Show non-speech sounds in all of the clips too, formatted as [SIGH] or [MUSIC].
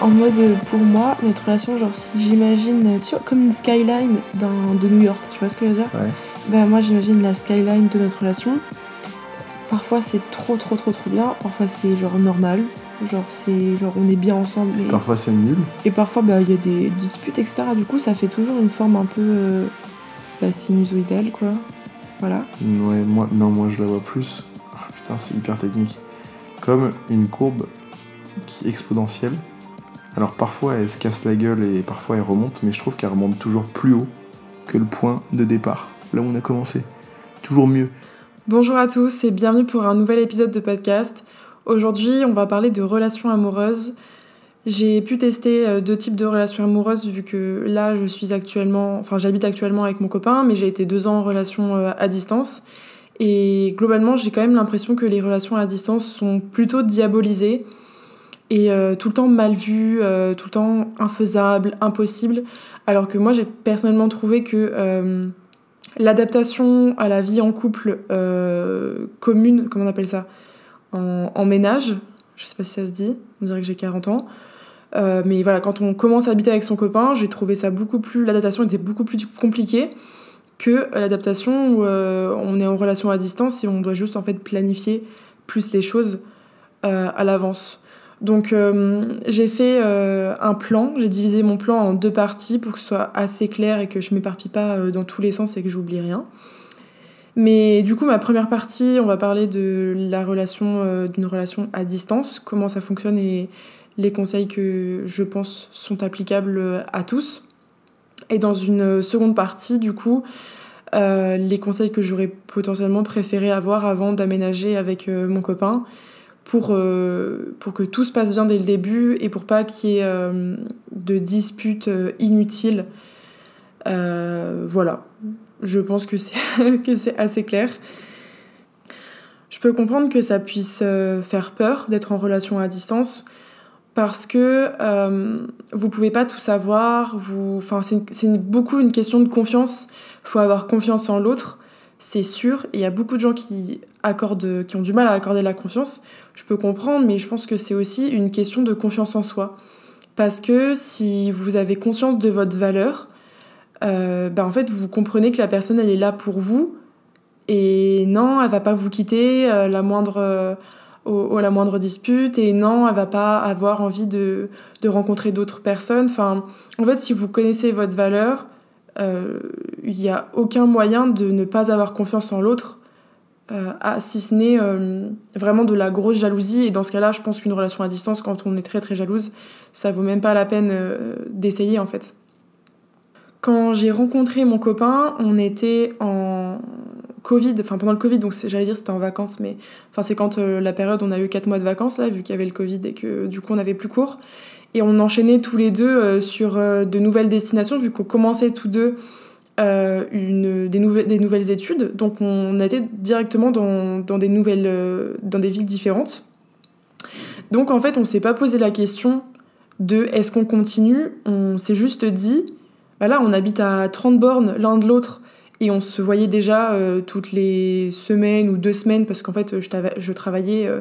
En mode, pour moi, notre relation, genre si j'imagine, tu vois, comme une skyline de New York, tu vois ce que je veux dire? Ouais. Ben moi j'imagine la skyline de notre relation. Parfois c'est trop trop trop trop bien, parfois c'est genre normal, genre c'est genre on est bien ensemble. Parfois c'est nul. Et parfois bah il y a des disputes etc. Du coup ça fait toujours une forme un peu euh, bah, sinusoïdale quoi. Voilà. Ouais, moi, non, moi je la vois plus. Ah, putain, c'est hyper technique. Comme une courbe qui est exponentielle. Alors parfois elle se casse la gueule et parfois elle remonte, mais je trouve qu'elle remonte toujours plus haut que le point de départ, là où on a commencé. Toujours mieux. Bonjour à tous et bienvenue pour un nouvel épisode de podcast. Aujourd'hui, on va parler de relations amoureuses. J'ai pu tester euh, deux types de relations amoureuses vu que là, je suis actuellement, enfin, j'habite actuellement avec mon copain, mais j'ai été deux ans en relation euh, à distance. Et globalement, j'ai quand même l'impression que les relations à distance sont plutôt diabolisées et euh, tout le temps mal vues, tout le temps infaisables, impossibles. Alors que moi, j'ai personnellement trouvé que l'adaptation à la vie en couple commune, comment on appelle ça? En, en ménage, je sais pas si ça se dit, on dirait que j'ai 40 ans. Euh, mais voilà, quand on commence à habiter avec son copain, j'ai trouvé ça beaucoup plus. L'adaptation était beaucoup plus compliquée que l'adaptation où euh, on est en relation à distance et on doit juste en fait planifier plus les choses euh, à l'avance. Donc j'ai fait un plan, j'ai divisé mon plan en deux parties pour que ce soit assez clair et que je m'éparpille pas dans tous les sens et que j'oublie rien. Mais du coup, ma première partie, on va parler de la relation, d'une relation à distance, comment ça fonctionne et les conseils que je pense sont applicables euh, à tous. Et dans une seconde partie, du coup, euh, les conseils que j'aurais potentiellement préféré avoir avant d'aménager avec euh, mon copain pour, euh, pour que tout se passe bien dès le début et pour pas qu'il y ait euh, de disputes euh, inutiles. Euh, voilà, je pense que c'est [LAUGHS] assez clair. Je peux comprendre que ça puisse euh, faire peur d'être en relation à distance parce que euh, vous pouvez pas tout savoir. Vous, enfin, c'est beaucoup une question de confiance. Il faut avoir confiance en l'autre, c'est sûr. Il y a beaucoup de gens qui accordent, qui ont du mal à accorder la confiance. Je peux comprendre, mais je pense que c'est aussi une question de confiance en soi. Parce que si vous avez conscience de votre valeur, euh, ben en fait, vous comprenez que la personne, elle est là pour vous. Et non, elle va pas vous quitter euh, la moindre, euh, au, la moindre dispute. Et non, elle va pas avoir envie de, de rencontrer d'autres personnes. Enfin, en fait, si vous connaissez votre valeur, euh, il n'y a aucun moyen de ne pas avoir confiance en l'autre, euh, si ce n'est euh, vraiment de la grosse jalousie. Et dans ce cas-là, je pense qu'une relation à distance, quand on est très très jalouse, ça vaut même pas la peine euh, d'essayer en fait. Quand j'ai rencontré mon copain, on était en Covid, enfin pendant le Covid, donc j'allais dire c'était en vacances, mais enfin c'est quand euh, la période on a eu 4 mois de vacances là, vu qu'il y avait le Covid et que du coup on avait plus cours. Et on enchaînait tous les deux euh, sur euh, de nouvelles destinations, vu qu'on commençait tous deux une, des, nouvelles des nouvelles études. Donc on était directement dans, dans, des, nouvelles, dans des villes différentes. Donc en fait on s'est pas posé la question de est-ce qu'on continue, on s'est juste dit, bah là on habite à 30 bornes l'un de l'autre et on se voyait déjà euh, toutes les semaines ou deux semaines parce qu'en fait je, travaillais euh,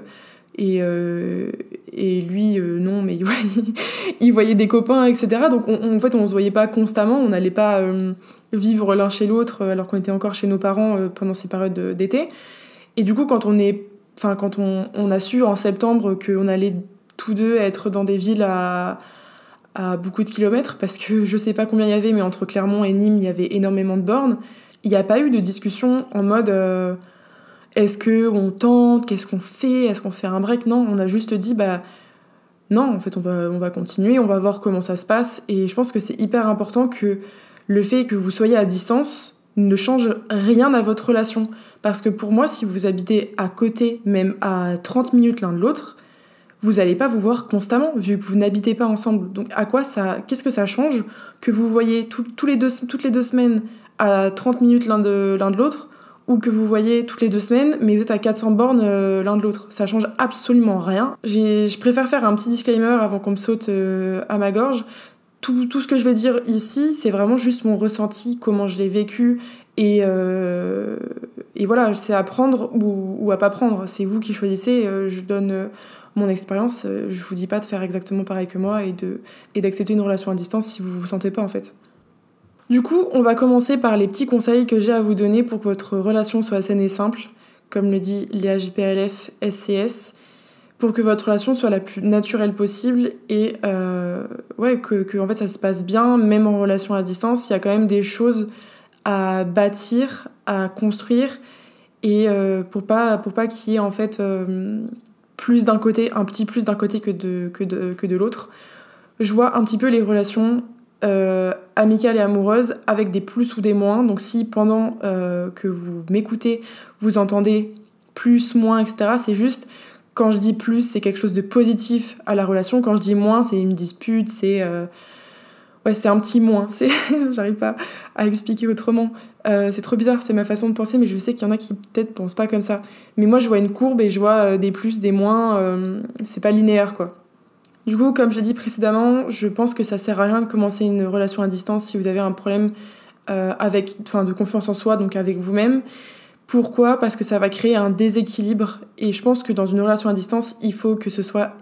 et, euh, et lui non mais il voyait, [LAUGHS] des copains etc. Donc on, en fait on se voyait pas constamment, on n'allait pas vivre l'un chez l'autre alors qu'on était encore chez nos parents pendant ces périodes de- d'été. Et du coup quand on est enfin quand on, on a su en septembre qu'on allait tous deux être dans des villes à à beaucoup de kilomètres parce que je sais pas combien il y avait, mais entre Clermont et Nîmes, il y avait énormément de bornes. Il n'y a pas eu de discussion en mode euh, est-ce que on tente, qu'est-ce qu'on fait, est-ce qu'on fait un break? Non, on a juste dit bah non, en fait on va, on va continuer, on va voir comment ça se passe. Et je pense que c'est hyper important que le fait que vous soyez à distance ne change rien à votre relation. Parce que pour moi, si vous habitez à côté, même à 30 minutes l'un de l'autre, vous n'allez pas vous voir constamment vu que vous n'habitez pas ensemble. Donc à quoi ça qu'est-ce que ça change que vous voyez toutes les deux semaines à 30 minutes l'un de l'autre ou que vous voyez toutes les deux semaines mais vous êtes à 400 bornes euh, l'un de l'autre. Ça change absolument rien. Je préfère faire un petit disclaimer avant qu'on me saute euh, à ma gorge. tout, tout, ce que je vais dire ici, c'est vraiment juste mon ressenti, comment je l'ai vécu. Et, euh, et voilà, c'est à prendre ou, ou à pas prendre. C'est vous qui choisissez. Je donne mon expérience. Je vous dis pas de faire exactement pareil que moi et et d'accepter une relation à distance si vous vous sentez pas en fait. Du coup, on va commencer par les petits conseils que j'ai à vous donner pour que votre relation soit saine et simple, comme le dit Léa JPLF SCS pour que votre relation soit la plus naturelle possible et euh, ouais, que, en fait, ça se passe bien, même en relation à distance. Il y a quand même des choses à bâtir, à construire, et euh, pour pas, pour pas qu'il y ait en fait euh, plus d'un côté, un petit plus d'un côté que de, que de, que de l'autre. Je vois un petit peu les relations euh, amicales et amoureuses avec des plus ou des moins. Donc si pendant euh, que vous m'écoutez, vous entendez plus, moins, etc., c'est juste quand je dis plus, c'est quelque chose de positif à la relation. Quand je dis moins, c'est une dispute, c'est euh, ouais, c'est un petit moins. C'est, [LAUGHS] j'arrive pas à expliquer autrement. C'est trop bizarre, c'est ma façon de penser, mais je sais qu'il y en a qui peut-être pensent pas comme ça. Mais moi, je vois une courbe et je vois des plus, des moins. C'est pas linéaire, quoi. Du coup, comme je l'ai dit précédemment, je pense que ça sert à rien de commencer une relation à distance si vous avez un problème avec, enfin, de confiance en soi, donc avec vous-même. Pourquoi? Parce que ça va créer un déséquilibre. Et je pense que dans une relation à distance, il faut que ce soit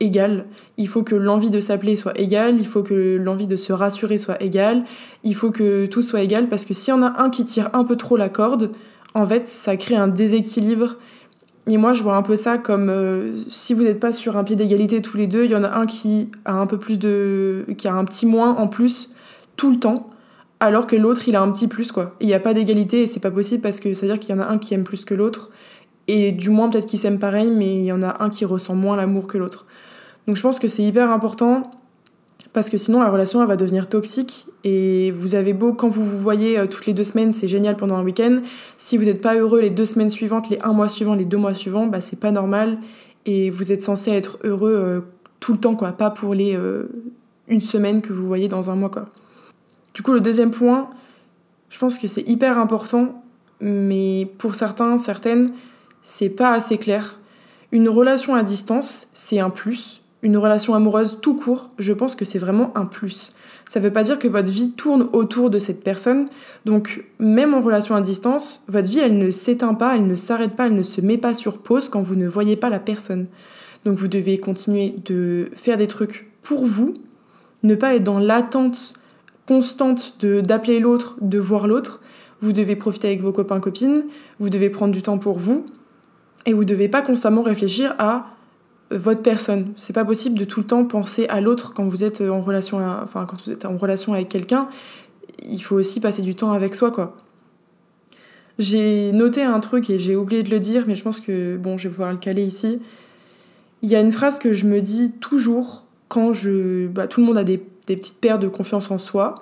égal. Il faut que l'envie de s'appeler soit égale. Il faut que l'envie de se rassurer soit égale. Il faut que tout soit égal. Parce que s'il y en a un qui tire un peu trop la corde, en fait, ça crée un déséquilibre. Et moi, je vois un peu ça comme euh, si vous n'êtes pas sur un pied d'égalité tous les deux, il y en a un qui a un peu plus de. qui a un petit moins en plus tout le temps alors que l'autre il a un petit plus quoi. Il n'y a pas d'égalité et c'est pas possible parce que ça veut dire qu'il y en a un qui aime plus que l'autre et du moins peut-être qu'ils s'aiment pareil mais il y en a un qui ressent moins l'amour que l'autre. Donc je pense que c'est hyper important parce que sinon la relation va devenir toxique et vous avez beau quand vous vous voyez euh, toutes les deux semaines c'est génial pendant un week-end si vous n'êtes pas heureux les deux semaines suivantes les un mois suivants les deux mois suivants bah c'est pas normal et vous êtes censé être heureux euh, tout le temps quoi pas pour les euh, une semaine que vous voyez dans un mois quoi. Du coup, le deuxième point, je pense que c'est hyper important, mais pour certains, certaines, c'est pas assez clair. Une relation à distance, c'est un plus. Une relation amoureuse tout court, je pense que c'est vraiment un plus. Ça veut pas dire que votre vie tourne autour de cette personne. Donc, même en relation à distance, votre vie, elle ne s'éteint pas, elle ne s'arrête pas, elle ne se met pas sur pause quand vous ne voyez pas la personne. Donc, vous devez continuer de faire des trucs pour vous, ne pas être dans l'attente constante d'appeler l'autre, de voir l'autre. Vous devez profiter avec vos copains copines, vous devez prendre du temps pour vous et vous devez pas constamment réfléchir à votre personne. C'est pas possible de tout le temps penser à l'autre quand vous êtes en relation enfin quand vous êtes en relation avec quelqu'un. Il faut aussi passer du temps avec soi quoi. J'ai noté un truc et j'ai oublié de le dire mais je pense que bon, je vais pouvoir le caler ici. Il y a une phrase que je me dis toujours quand je bah, tout le monde a des petites paires de confiance en soi.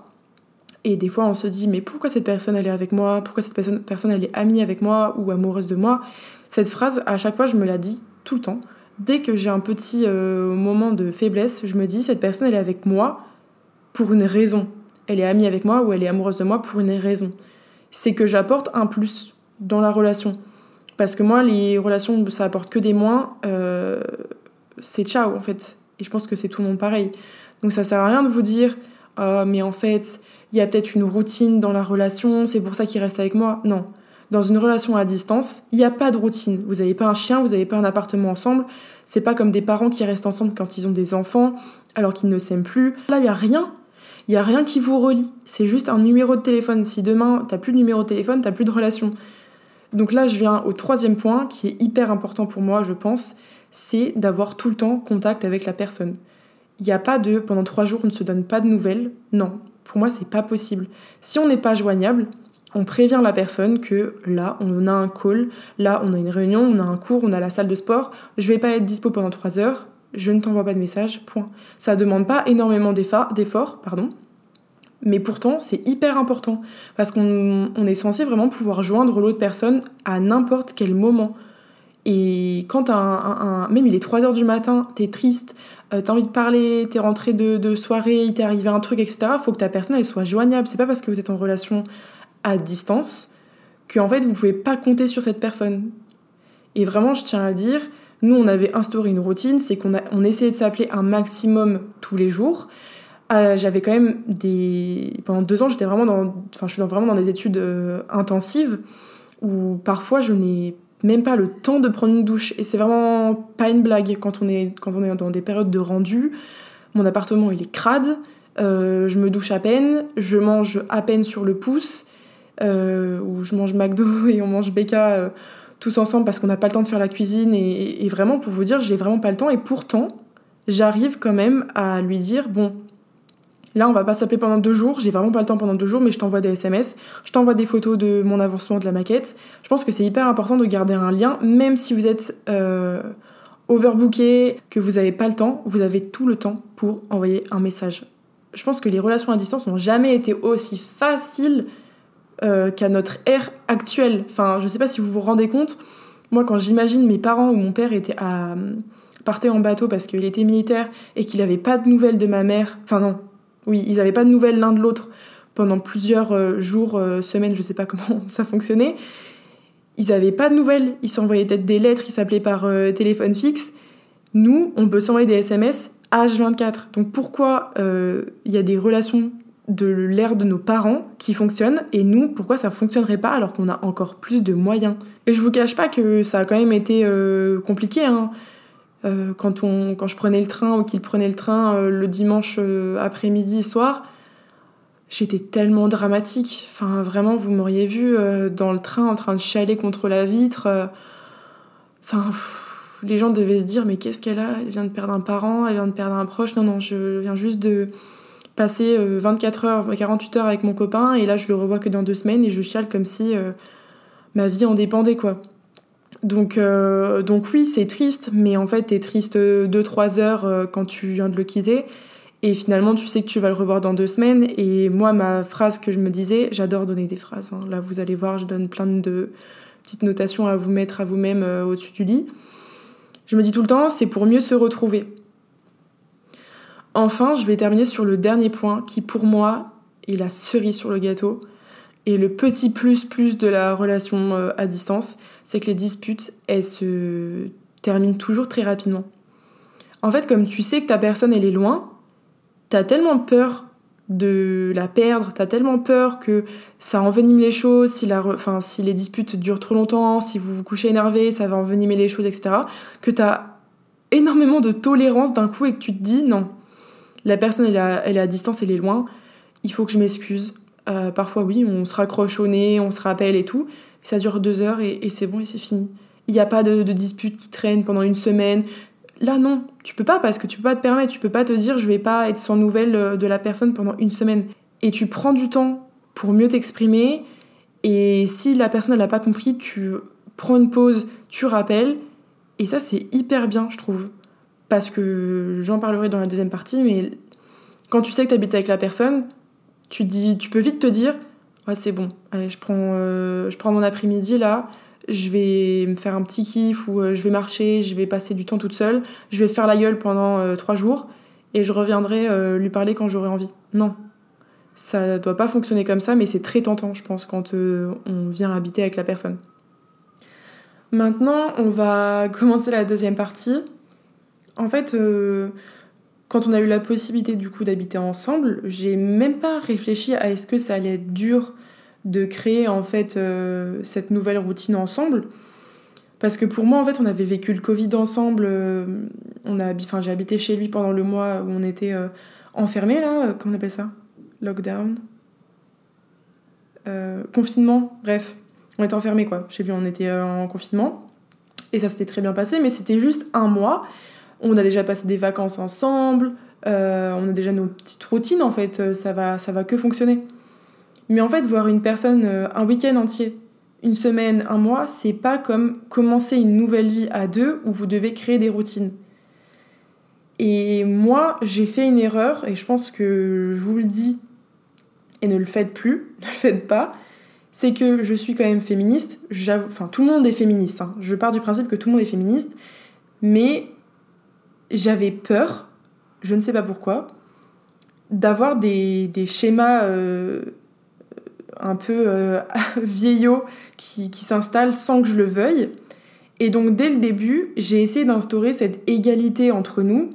Et des fois, on se dit, mais pourquoi cette personne, elle est avec moi? Pourquoi cette personne, personne, elle est amie avec moi ou amoureuse de moi? Cette phrase, à chaque fois, je me la dis tout le temps. Dès que j'ai un petit euh, moment de faiblesse, je me dis, cette personne, elle est avec moi pour une raison. Elle est amie avec moi ou elle est amoureuse de moi pour une raison. C'est que j'apporte un plus dans la relation. Parce que moi, les relations, ça apporte que des moins. Euh, c'est ciao, en fait. Et je pense que c'est tout le monde pareil. Donc ça sert à rien de vous dire oh, mais en fait, il y a peut-être une routine dans la relation, c'est pour ça qu'il reste avec moi. Non. Dans une relation à distance, il n'y a pas de routine. Vous n'avez pas un chien, vous n'avez pas un appartement ensemble. C'est pas comme des parents qui restent ensemble quand ils ont des enfants alors qu'ils ne s'aiment plus. Là, il n'y a rien. Il n'y a rien qui vous relie. C'est juste un numéro de téléphone. Si demain, tu n'as plus de numéro de téléphone, tu n'as plus de relation. Donc là, je viens au troisième point qui est hyper important pour moi, je pense, c'est d'avoir tout le temps contact avec la personne. Il n'y a pas de pendant trois jours on ne se donne pas de nouvelles. Non, pour moi c'est pas possible. Si on n'est pas joignable, on prévient la personne que là on a un call, là on a une réunion, on a un cours, on a la salle de sport, je vais pas être dispo pendant trois heures, je ne t'envoie pas de message, point. Ça demande pas énormément d'efforts, pardon, mais pourtant c'est hyper important parce qu'on est censé vraiment pouvoir joindre l'autre personne à n'importe quel moment. Et quand un, même il est 3 heures du matin, t'es triste, euh, t'as envie de parler, t'es rentré de, soirée, il t'est arrivé un truc, etc., faut que ta personne elle soit joignable. C'est pas parce que vous êtes en relation à distance que en fait vous pouvez pas compter sur cette personne. Et vraiment, je tiens à le dire, nous on avait instauré une routine, c'est qu'on on essayait de s'appeler un maximum tous les jours. euh, j'avais quand même des. Pendant deux ans, j'étais vraiment dans. Enfin, je suis vraiment dans des études euh, intensives où parfois je n'ai même pas le temps de prendre une douche. Et c'est vraiment pas une blague quand on est, quand on est dans des périodes de rendu. Mon appartement, il est crade. Euh, je me douche à peine. Je mange à peine sur le pouce. Ou je mange McDo [LAUGHS] et on mange BK tous ensemble parce qu'on n'a pas le temps de faire la cuisine. Et, et vraiment, pour vous dire, j'ai vraiment pas le temps. Et pourtant, j'arrive quand même à lui dire bon, Là, on va pas s'appeler pendant deux jours. J'ai vraiment pas le temps pendant deux jours, mais je t'envoie des SMS. Je t'envoie des photos de mon avancement de la maquette. Je pense que c'est hyper important de garder un lien, même si vous êtes euh, overbooké, que vous n'avez pas le temps. Vous avez tout le temps pour envoyer un message. Je pense que les relations à distance n'ont jamais été aussi faciles euh, qu'à notre ère actuelle. Enfin, je sais pas si vous vous rendez compte. Moi, quand j'imagine mes parents ou mon père était à partait en bateau parce qu'il était militaire et qu'il n'avait pas de nouvelles de ma mère. Enfin non, oui, ils n'avaient pas de nouvelles l'un de l'autre pendant plusieurs euh, jours, euh, semaines, je sais pas [LAUGHS] comment ça fonctionnait. Ils n'avaient pas de nouvelles, ils s'envoyaient peut-être des lettres, ils s'appelaient par euh, téléphone fixe. Nous, on peut s'envoyer des SMS H24. Donc pourquoi il y a des relations de l'ère de nos parents qui fonctionnent et nous, pourquoi ça fonctionnerait pas alors qu'on a encore plus de moyens Et je vous cache pas que ça a quand même été compliqué. Hein. Euh, quand, on, quand je prenais le train ou qu'il prenait le train euh, le dimanche euh, après-midi, soir, j'étais tellement dramatique. Enfin, vraiment, vous m'auriez vu dans le train en train de chialer contre la vitre. Enfin, les gens devaient se dire, mais qu'est-ce qu'elle a? Elle vient de perdre un parent, elle vient de perdre un proche. Non, non, je viens juste de passer 24 heures, 48 heures avec mon copain, et là, je le revois que dans deux semaines, et je chiale comme si ma vie en dépendait, quoi. Donc, euh, donc oui, c'est triste, mais en fait, t'es triste 2-3 heures euh, quand tu viens de le quitter. Et finalement, tu sais que tu vas le revoir dans deux semaines. Et moi, ma phrase que je me disais, j'adore donner des phrases. Hein. Là, vous allez voir, je donne plein de petites notations à vous mettre à vous-même euh, au-dessus du lit. Je me dis tout le temps, c'est pour mieux se retrouver. Enfin, je vais terminer sur le dernier point qui, pour moi, est la cerise sur le gâteau. Et le petit plus plus de la relation à distance, c'est que les disputes, elles se terminent toujours très rapidement. En fait, comme tu sais que ta personne, elle est loin, t'as tellement peur de la perdre, t'as tellement peur que ça envenime les choses, si, si les disputes durent trop longtemps, si vous vous couchez énervé, ça va envenimer les choses, etc., que t'as énormément de tolérance d'un coup et que tu te dis non, la personne elle, est à distance, elle est loin, il faut que je m'excuse. Euh, parfois oui, on se raccroche au nez, on se rappelle et tout, ça dure deux heures et, c'est bon et c'est fini. Il n'y a pas de, dispute qui traîne pendant une semaine. Là, non, tu peux pas parce que tu peux pas te permettre, tu peux pas te dire je vais pas être sans nouvelles euh, de la personne pendant une semaine. Et tu prends du temps pour mieux t'exprimer. Et si la personne n'a pas compris, tu prends une pause, tu rappelles. Et ça, c'est hyper bien, je trouve. Parce que j'en parlerai dans la deuxième partie, mais quand tu sais que tu habites avec la personne, tu, dis, tu peux vite te dire c'est bon, je prends, euh, je prends mon après-midi là, je vais me faire un petit kiff ou euh, je vais marcher, je vais passer du temps toute seule, je vais faire la gueule pendant euh, trois jours et je reviendrai lui parler quand j'aurai envie. Non, ça doit pas fonctionner comme ça, mais c'est très tentant, je pense, quand on vient habiter avec la personne. Maintenant, on va commencer la deuxième partie. En fait, quand on a eu la possibilité du coup d'habiter ensemble, j'ai même pas réfléchi à est-ce que ça allait être dur de créer en fait euh, cette nouvelle routine ensemble. Parce que pour moi, en fait, on avait vécu le Covid ensemble. Euh, j'ai habité chez lui pendant le mois où on était euh, enfermés, là. comment on appelle ça? Lockdown? Confinement, bref. On était enfermés, quoi. Chez lui, on était en confinement. Et ça s'était très bien passé, mais c'était juste un mois on a déjà passé des vacances ensemble, euh, on a déjà nos petites routines en fait, euh, ça va, ça va que fonctionner. Mais en fait, voir une personne euh, un week-end entier, une semaine, un mois, c'est pas comme commencer une nouvelle vie à deux où vous devez créer des routines. Et moi, j'ai fait une erreur et je pense que je vous le dis et ne le faites plus, [LAUGHS] ne le faites pas. C'est que je suis quand même féministe. Enfin, tout le monde est féministe. Hein. Je pars du principe que tout le monde est féministe. Mais j'avais peur, je ne sais pas pourquoi, d'avoir des, schémas euh, un peu euh, [LAUGHS] vieillots qui, qui s'installent sans que je le veuille. Et donc dès le début, j'ai essayé d'instaurer cette égalité entre nous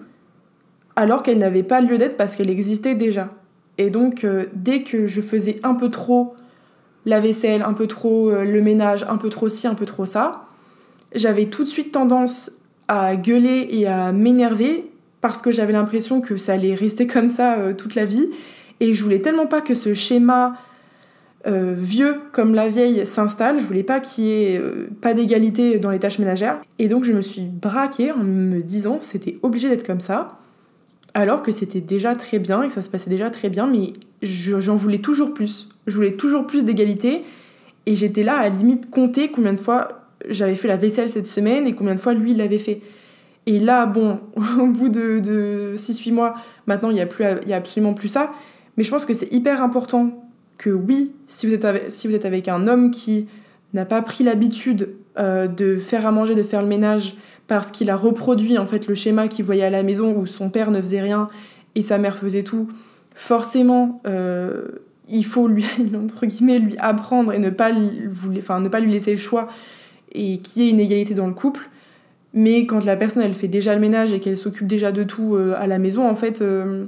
alors qu'elle n'avait pas lieu d'être parce qu'elle existait déjà. Et donc, euh, dès que je faisais un peu trop la vaisselle, un peu trop le ménage, un peu trop ci, un peu trop ça, j'avais tout de suite tendance à gueuler et à m'énerver parce que j'avais l'impression que ça allait rester comme ça euh, toute la vie. Et je voulais tellement pas que ce schéma vieux comme la vieille s'installe, je voulais pas qu'il y ait pas d'égalité dans les tâches ménagères. Et donc je me suis braquée en me disant c'était obligé d'être comme ça alors que c'était déjà très bien et que ça se passait déjà très bien, mais j'en voulais toujours plus. Je voulais toujours plus d'égalité et j'étais là à limite compter combien de fois j'avais fait la vaisselle cette semaine et combien de fois lui l'avait fait. Et là, bon, [LAUGHS] au bout de, de 6-8 mois, maintenant il n'y a, il a absolument plus ça, mais je pense que c'est hyper important que oui, si vous êtes avec, si vous êtes avec un homme qui n'a pas pris l'habitude euh, de faire à manger, de faire le ménage, parce qu'il a reproduit en fait le schéma qu'il voyait à la maison où son père ne faisait rien et sa mère faisait tout, forcément euh, il faut lui [LAUGHS] entre guillemets lui apprendre et ne pas enfin, ne pas lui laisser le choix et qu'il y ait une égalité dans le couple. Mais quand la personne elle fait déjà le ménage et qu'elle s'occupe déjà de tout euh, à la maison, en fait, euh,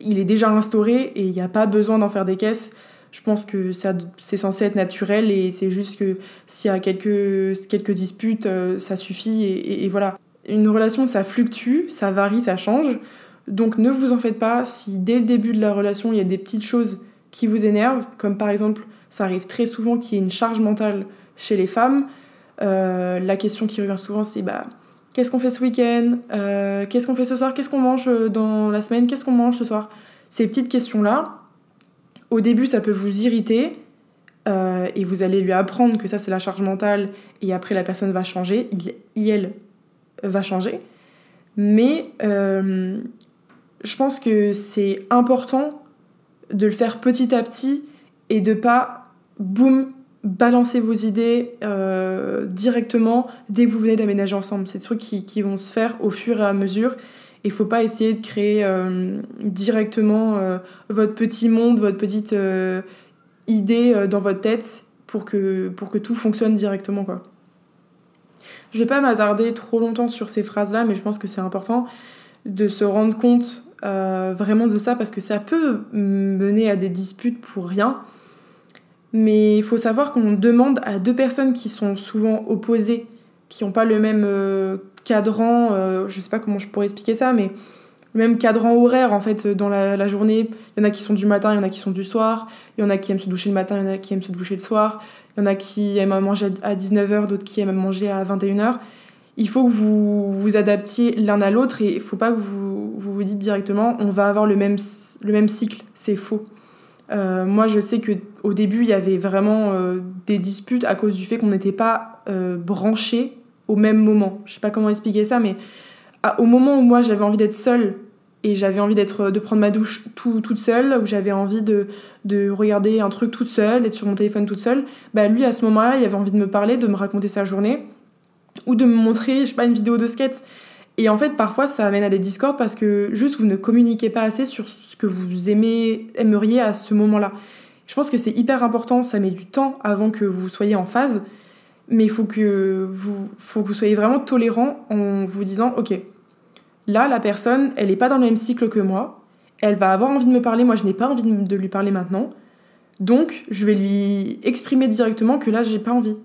il est déjà instauré et il n'y a pas besoin d'en faire des caisses je pense que c'est censé être naturel et c'est juste que s'il y a quelques, quelques disputes, euh, ça suffit et, voilà. Une relation, ça fluctue, ça varie, ça change. Donc ne vous en faites pas si dès le début de la relation, il y a des petites choses qui vous énervent, comme par exemple, ça arrive très souvent qu'il y ait une charge mentale chez les femmes. Euh, la question qui revient souvent, c'est bah, qu'est-ce qu'on fait ce week-end? Euh, Qu'est-ce qu'on fait ce soir? Qu'est-ce qu'on mange dans la semaine? Qu'est-ce qu'on mange ce soir? Ces petites questions-là, au début, ça peut vous irriter euh, et vous allez lui apprendre que ça, c'est la charge mentale et après, la personne va changer, il, elle va changer. Mais euh, je pense que c'est important de le faire petit à petit et de pas, boum, balancer vos idées euh, directement dès que vous venez d'aménager ensemble. C'est des trucs qui, qui, vont se faire au fur et à mesure il faut pas essayer de créer euh, directement euh, votre petit monde, votre petite idée dans votre tête pour que, pour que tout fonctionne directement. Quoi. Je vais pas m'attarder trop longtemps sur ces phrases-là, mais je pense que c'est important de se rendre compte vraiment de ça parce que ça peut mener à des disputes pour rien. Mais il faut savoir qu'on demande à deux personnes qui sont souvent opposées, qui n'ont pas le même cadran, euh, je sais pas comment je pourrais expliquer ça, mais même cadran horaire en fait dans la, journée. Il y en a qui sont du matin, il y en a qui sont du soir, il y en a qui aiment se doucher le matin, il y en a qui aiment se doucher le soir, il y en a qui aiment manger à 19h, d'autres qui aiment manger à 21h. Il faut que vous vous adaptiez l'un à l'autre et il faut pas que vous, vous, vous dites directement on va avoir le même, le même cycle. C'est faux. Euh, moi, je sais que au début, il y avait vraiment euh, des disputes à cause du fait qu'on n'était pas branchés au même moment. Je sais pas comment expliquer ça, mais au moment où moi j'avais envie d'être seule et j'avais envie d'être de prendre ma douche tout, toute seule, où j'avais envie de, de, regarder un truc toute seule, d'être sur mon téléphone toute seule, bah lui à ce moment-là, il avait envie de me parler, de me raconter sa journée, ou de me montrer, je sais pas, une vidéo de skate. Et en fait, parfois, ça amène à des discords parce que juste vous ne communiquez pas assez sur ce que vous aimez, aimeriez à ce moment-là. Je pense que c'est hyper important, ça met du temps avant que vous soyez en phase. Mais il faut que vous, faut que vous soyez vraiment tolérant en vous disant, ok, là, la personne, elle n'est pas dans le même cycle que moi, elle va avoir envie de me parler, moi je n'ai pas envie de lui parler maintenant, donc je vais lui exprimer directement que là, j'ai pas envie,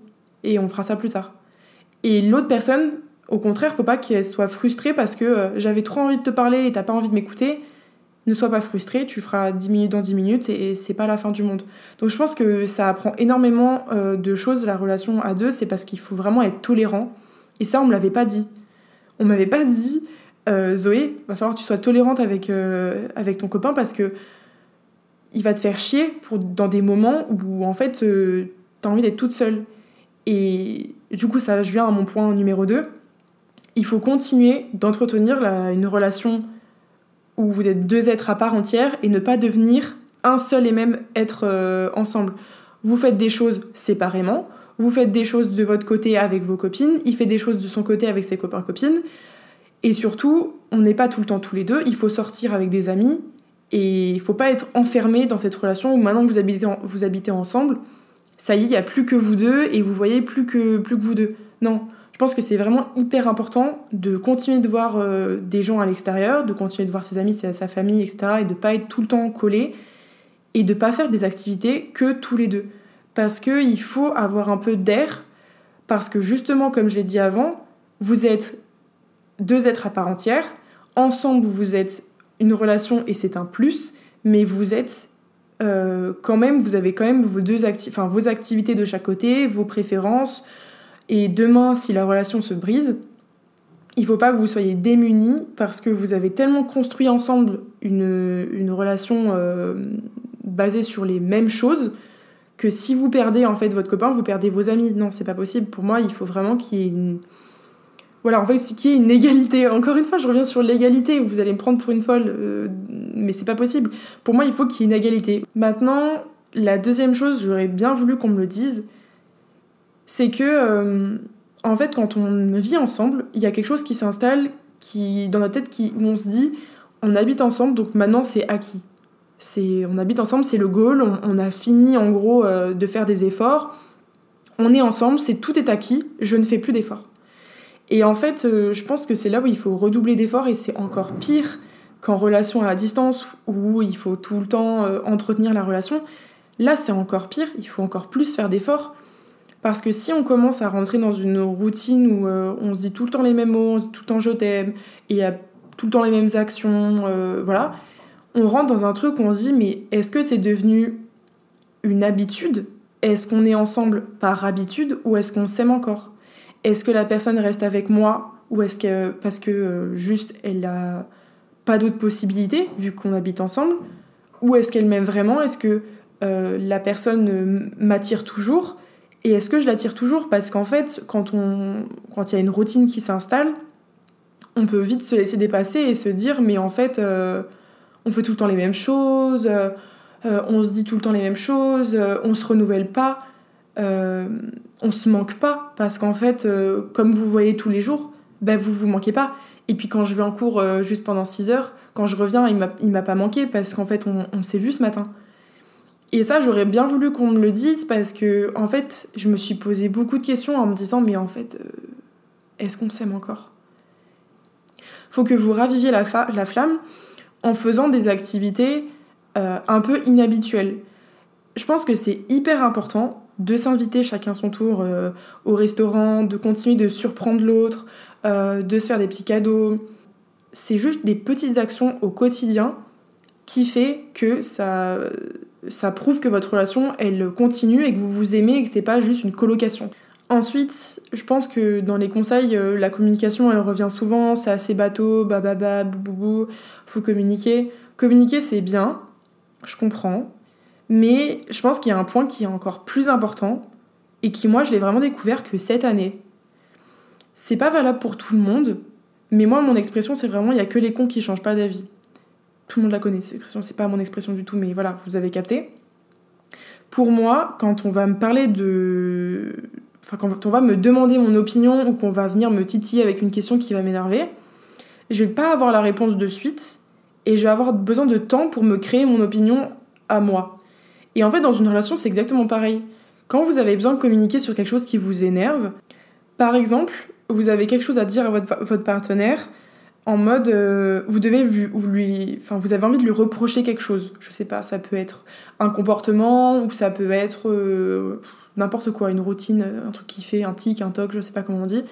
et on fera ça plus tard. Et l'autre personne, au contraire, faut pas qu'elle soit frustrée parce que euh, j'avais trop envie de te parler et t'as pas envie de m'écouter, ne sois pas frustré, tu feras 10 minutes dans 10 minutes et, c'est pas la fin du monde. Donc je pense que ça apprend énormément euh, de choses, la relation à deux, c'est parce qu'il faut vraiment être tolérant. Et ça, on me l'avait pas dit. On m'avait pas dit, euh, Zoé, va falloir que tu sois tolérante avec, avec ton copain parce que il va te faire chier pour, dans des moments où en fait tu as envie d'être toute seule. Et du coup, ça je viens à mon point numéro 2. Il faut continuer d'entretenir une relation où vous êtes deux êtres à part entière et ne pas devenir un seul et même être euh, ensemble. Vous faites des choses séparément, vous faites des choses de votre côté avec vos copines, il fait des choses de son côté avec ses copains-copines. Et surtout, on n'est pas tout le temps tous les deux, il faut sortir avec des amis et il faut pas être enfermé dans cette relation où maintenant que vous habitez, vous habitez ensemble, ça y est, il n'y a plus que vous deux et vous voyez plus que, plus que vous deux. Non, Je pense que c'est vraiment hyper important de continuer de voir euh, des gens à l'extérieur, de continuer de voir ses amis, sa, famille, etc. Et de pas être tout le temps collé et de pas faire des activités que tous les deux. Parce qu'il faut avoir un peu d'air, parce que justement, comme je l'ai dit avant, vous êtes deux êtres à part entière. Ensemble, vous êtes une relation et c'est un plus, mais vous êtes euh, quand même, vous avez quand même vos, deux enfin, vos activités de chaque côté, vos préférences. Et demain, si la relation se brise, il ne faut pas que vous soyez démunis parce que vous avez tellement construit ensemble une, une relation euh, basée sur les mêmes choses que si vous perdez en fait votre copain, vous perdez vos amis. Non, c'est pas possible. Pour moi, il faut vraiment qu'il y ait une voilà, en fait, qu'il y ait une égalité. Encore une fois, je reviens sur l'égalité. Vous allez me prendre pour une folle, euh, mais c'est pas possible. Pour moi, il faut qu'il y ait une égalité. Maintenant, la deuxième chose, j'aurais bien voulu qu'on me le dise, c'est que, euh, en fait, quand on vit ensemble, il y a quelque chose qui s'installe qui, dans notre tête qui, où on se dit, on habite ensemble, donc maintenant c'est acquis. C'est, on habite ensemble, c'est le goal, on, a fini en gros euh, de faire des efforts, on est ensemble, c'est tout est acquis, je ne fais plus d'efforts. Et en fait, euh, je pense que c'est là où il faut redoubler d'efforts et c'est encore pire qu'en relation à distance où il faut tout le temps entretenir la relation. Là, c'est encore pire, il faut encore plus faire d'efforts. Parce que si on commence à rentrer dans une routine où euh, on se dit tout le temps les mêmes mots, tout le temps je t'aime, et il y a tout le temps les mêmes actions, voilà, on rentre dans un truc où on se dit mais est-ce que c'est devenu une habitude? Est-ce qu'on est ensemble par habitude ou est-ce qu'on s'aime encore? Est-ce que la personne reste avec moi ou est-ce que parce que euh, juste elle a pas d'autres possibilités vu qu'on habite ensemble? Ou est-ce qu'elle m'aime vraiment? Est-ce que euh, la personne m'attire toujours? Et est-ce que je l'attire toujours? Parce qu'en fait, quand on quand il y a une routine qui s'installe, on peut vite se laisser dépasser et se dire mais en fait euh, on fait tout le temps les mêmes choses, on se dit tout le temps les mêmes choses, on se renouvelle pas euh, on se manque pas parce qu'en fait, euh, comme vous voyez tous les jours, ben vous vous manquez pas. Et puis quand je vais en cours euh, juste pendant 6 heures, quand je reviens, il m'a pas manqué parce qu'en fait, on, s'est vu ce matin. Et ça, j'aurais bien voulu qu'on me le dise parce que, en fait, je me suis posé beaucoup de questions en me disant, mais en fait, est-ce qu'on s'aime encore? Faut que vous raviviez la, la, flamme en faisant des activités un peu inhabituelles. Je pense que c'est hyper important de s'inviter chacun son tour euh, au restaurant, de continuer de surprendre l'autre, euh, de se faire des petits cadeaux. C'est juste des petites actions au quotidien qui fait que ça, ça prouve que votre relation elle continue et que vous vous aimez et que c'est pas juste une colocation. Ensuite, je pense que dans les conseils, euh, la communication elle revient souvent, c'est assez bateau, bababa, bouboubou, faut communiquer. Communiquer c'est bien, je comprends, mais je pense qu'il y a un point qui est encore plus important et qui, moi, je l'ai vraiment découvert que cette année. C'est pas valable pour tout le monde, mais moi, mon expression, c'est vraiment il y a que les cons qui changent pas d'avis. Tout le monde la connaît, cette expression, c'est pas mon expression du tout, mais voilà, vous avez capté. Pour moi, quand on va me parler de. Enfin, quand on va me demander mon opinion ou qu'on va venir me titiller avec une question qui va m'énerver, je vais pas avoir la réponse de suite et je vais avoir besoin de temps pour me créer mon opinion à moi. Et en fait, dans une relation, c'est exactement pareil. Quand vous avez besoin de communiquer sur quelque chose qui vous énerve, par exemple, vous avez quelque chose à dire à votre, votre partenaire en mode euh, vous devez lui, enfin vous avez envie de lui reprocher quelque chose je sais pas ça peut être un comportement ou ça peut être euh, n'importe quoi une routine un truc qui fait un tic un toc je sais pas comment on dit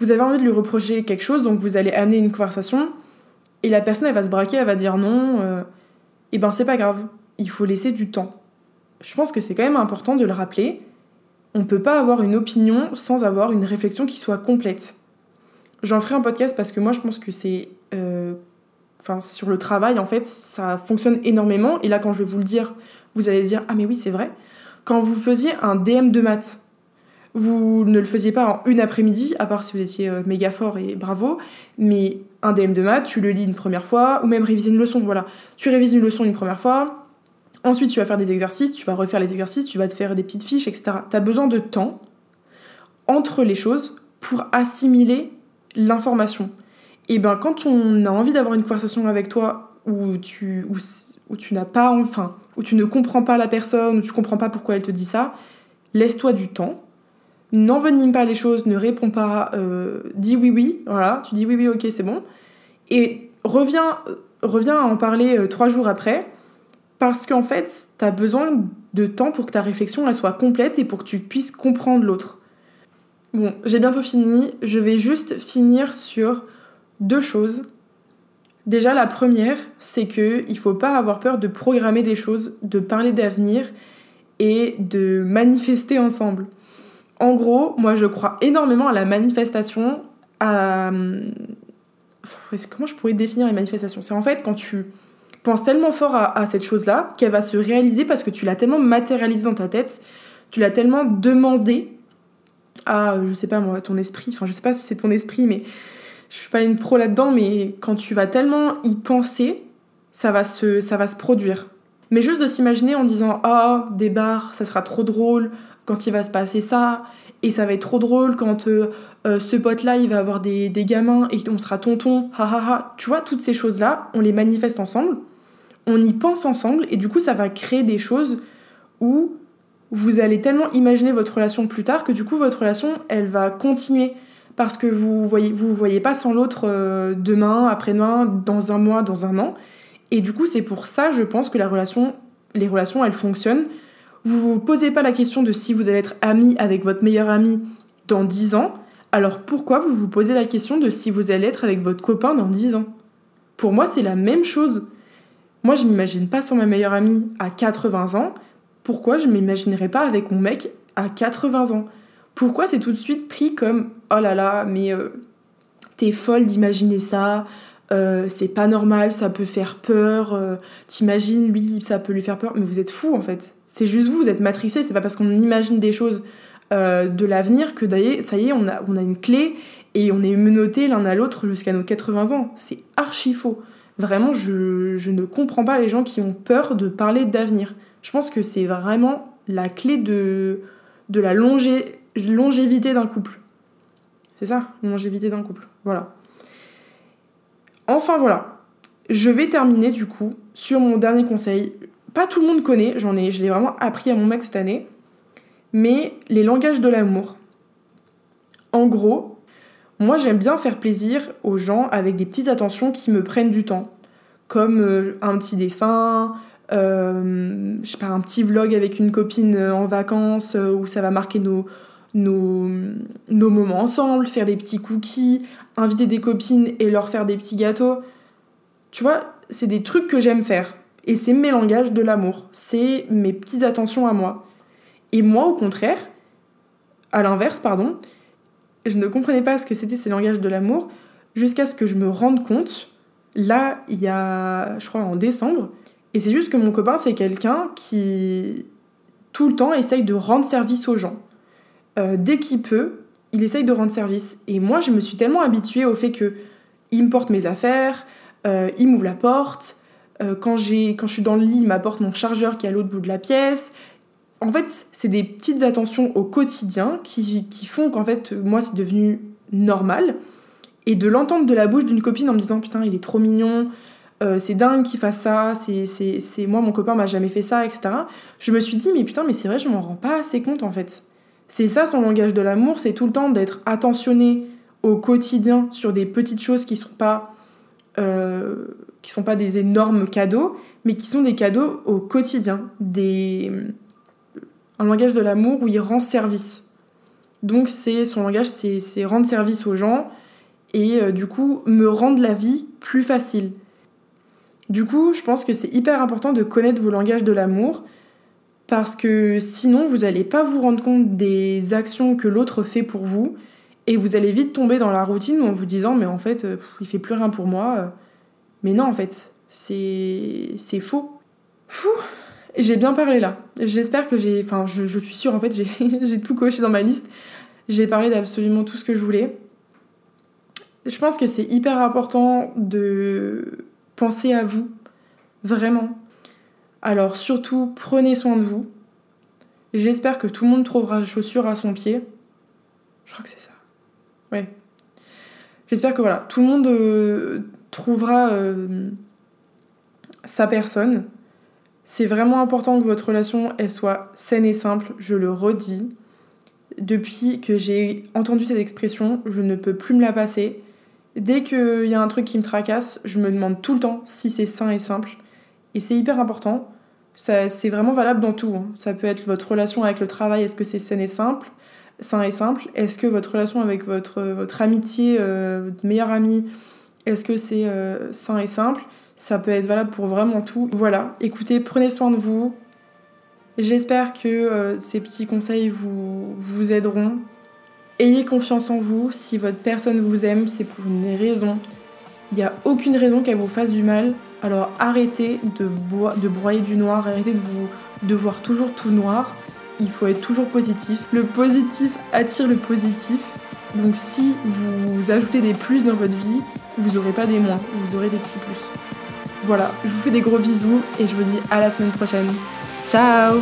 vous avez envie de lui reprocher quelque chose donc vous allez amener une conversation et la personne elle va se braquer elle va dire non euh, et ben c'est pas grave il faut laisser du temps. Je pense que c'est quand même important de le rappeler. On peut pas avoir une opinion sans avoir une réflexion qui soit complète. J'en ferai un podcast parce que moi je pense que c'est... Euh, enfin, sur le travail, en fait, ça fonctionne énormément. Et là, quand je vais vous le dire, vous allez dire Ah, mais oui, c'est vrai. Quand vous faisiez un DM de maths, vous ne le faisiez pas en une après-midi, à part si vous étiez euh, méga fort et bravo, mais un DM de maths, tu le lis une première fois, ou même réviser une leçon, voilà. Tu révises une leçon une première fois, Ensuite, tu vas faire des exercices, tu vas refaire les exercices, tu vas te faire des petites fiches, etc. Tu as besoin de temps entre les choses pour assimiler l'information. Et ben quand on a envie d'avoir une conversation avec toi où tu, tu n'as pas enfin, où tu ne comprends pas la personne, où tu comprends pas pourquoi elle te dit ça, laisse-toi du temps. n'envenime pas les choses, ne réponds pas, euh, dis oui oui, voilà, tu dis oui oui ok c'est bon, et reviens, reviens à en parler euh, trois jours après, parce qu'en fait, tu as besoin de temps pour que ta réflexion elle soit complète et pour que tu puisses comprendre l'autre. Bon, j'ai bientôt fini, je vais juste finir sur deux choses. Déjà, la première, c'est que il faut pas avoir peur de programmer des choses, de parler d'avenir et de manifester ensemble. En gros, moi je crois énormément à la manifestation, à... Comment je pourrais définir les manifestations? C'est en fait quand tu penses tellement fort à, cette chose-là qu'elle va se réaliser parce que tu l'as tellement matérialisée dans ta tête, tu l'as tellement demandé à, je sais pas moi, ton esprit, enfin je sais pas si c'est ton esprit, mais je suis pas une pro là-dedans, mais quand tu vas tellement y penser, ça va se, ça va se produire. Mais juste de s'imaginer en disant Ah, des bars, ça sera trop drôle quand il va se passer ça, et ça va être trop drôle quand euh, euh, ce pote-là, il va avoir des, des, gamins et on sera tonton, ha ha ha. Tu vois, toutes ces choses-là, on les manifeste ensemble, on y pense ensemble, et du coup, ça va créer des choses où vous allez tellement imaginer votre relation plus tard que du coup, votre relation, elle va continuer. Parce que vous voyez, vous voyez pas sans l'autre euh, demain, après-demain, dans un mois, dans un an. Et du coup, c'est pour ça, je pense, que les relations, elles fonctionnent. Vous vous posez pas la question de si vous allez être ami avec votre meilleur ami dans 10 ans. Alors pourquoi vous vous posez la question de si vous allez être avec votre copain dans 10 ans? Pour moi, c'est la même chose. Moi, je m'imagine pas sans ma meilleure amie à 80 ans. Pourquoi je m'imaginerais pas avec mon mec à 80 ans? Pourquoi c'est tout de suite pris comme oh là là, mais euh, t'es folle d'imaginer ça, euh, c'est pas normal, ça peut faire peur, euh, t'imagines, lui, ça peut lui faire peur, mais vous êtes fou en fait. C'est juste vous, vous êtes matricé, c'est pas parce qu'on imagine des choses de l'avenir que d'ailleurs, ça y est, on a, une clé et on est menotté l'un à l'autre jusqu'à nos 80 ans. C'est archi faux. Vraiment, je, ne comprends pas les gens qui ont peur de parler d'avenir. Je pense que c'est vraiment la clé de, la longé, longévité d'un couple. C'est ça, longévité d'un couple. Voilà. Enfin voilà, je vais terminer du coup sur mon dernier conseil. Pas tout le monde connaît, j'en ai, je l'ai vraiment appris à mon mec cette année, mais les langages de l'amour. En gros, moi j'aime bien faire plaisir aux gens avec des petites attentions qui me prennent du temps, comme euh, un petit dessin, euh, je sais pas, un petit vlog avec une copine euh, en vacances où ça va marquer nos, nos, nos moments ensemble, faire des petits cookies, inviter des copines et leur faire des petits gâteaux. Tu vois, c'est des trucs que j'aime faire. Et c'est mes langages de l'amour. C'est mes petites attentions à moi. Et moi, au contraire, à l'inverse, pardon, je ne comprenais pas ce que c'était ces langages de l'amour jusqu'à ce que je me rende compte, là, il y a, je crois, en décembre. Et c'est juste que mon copain, c'est quelqu'un qui, tout le temps, essaye de rendre service aux gens. Euh, dès qu'il peut, il essaye de rendre service. Et moi, je me suis tellement habituée au fait que il me porte mes affaires, euh, il m'ouvre la porte. Euh, quand, quand je suis dans le lit, il m'apporte mon chargeur qui est à l'autre bout de la pièce. En fait, c'est des petites attentions au quotidien qui, qui font qu'en fait, moi, c'est devenu normal. Et de l'entendre de la bouche d'une copine en me disant Putain, il est trop mignon, euh, c'est dingue qu'il fasse ça, c'est moi, mon copain m'a jamais fait ça, etc. Je me suis dit Mais putain, mais c'est vrai, je m'en rends pas assez compte en fait. C'est ça son langage de l'amour, c'est tout le temps d'être attentionné au quotidien sur des petites choses qui sont pas euh, qui sont pas des énormes cadeaux, mais qui sont des cadeaux au quotidien, des un langage de l'amour où il rend service. Donc c'est son langage, c'est rendre service aux gens et euh, du coup me rendre la vie plus facile. Du coup, je pense que c'est hyper important de connaître vos langages de l'amour parce que sinon vous n'allez pas vous rendre compte des actions que l'autre fait pour vous et vous allez vite tomber dans la routine en vous disant mais en fait il euh, il fait plus rien pour moi mais non en fait c'est c'est faux. Fou j'ai bien parlé là. J'espère que j'ai enfin je, je, suis sûre en fait [LAUGHS] j'ai tout coché dans ma liste. J'ai parlé d'absolument tout ce que je voulais. Je pense que c'est hyper important de penser à vous vraiment alors surtout, prenez soin de vous. J'espère que tout le monde trouvera les chaussures à son pied. Je crois que c'est ça. Ouais. J'espère que voilà, tout le monde euh, trouvera euh, sa personne. C'est vraiment important que votre relation elle soit saine et simple, je le redis. depuis que j'ai entendu cette expression, je ne peux plus me la passer. Dès qu'il y a un truc qui me tracasse, je me demande tout le temps si c'est sain et simple. Et c'est hyper important. C'est vraiment valable dans tout. Hein. Ça peut être votre relation avec le travail, est-ce que c'est sain et simple? Sain et simple. Est-ce que votre relation avec votre, votre amitié, euh, votre meilleur ami, est-ce que c'est euh, sain et simple? Ça peut être valable pour vraiment tout. Voilà, écoutez, prenez soin de vous. J'espère que euh, ces petits conseils vous, vous aideront. Ayez confiance en vous. Si votre personne vous aime, c'est pour une raison. Il n'y a aucune raison qu'elle vous fasse du mal. Alors arrêtez de, broyer du noir, arrêtez de, vous, de voir toujours tout noir. Il faut être toujours positif. Le positif attire le positif. Donc si vous ajoutez des plus dans votre vie, vous n'aurez pas des moins, vous aurez des petits plus. Voilà, je vous fais des gros bisous et je vous dis à la semaine prochaine. Ciao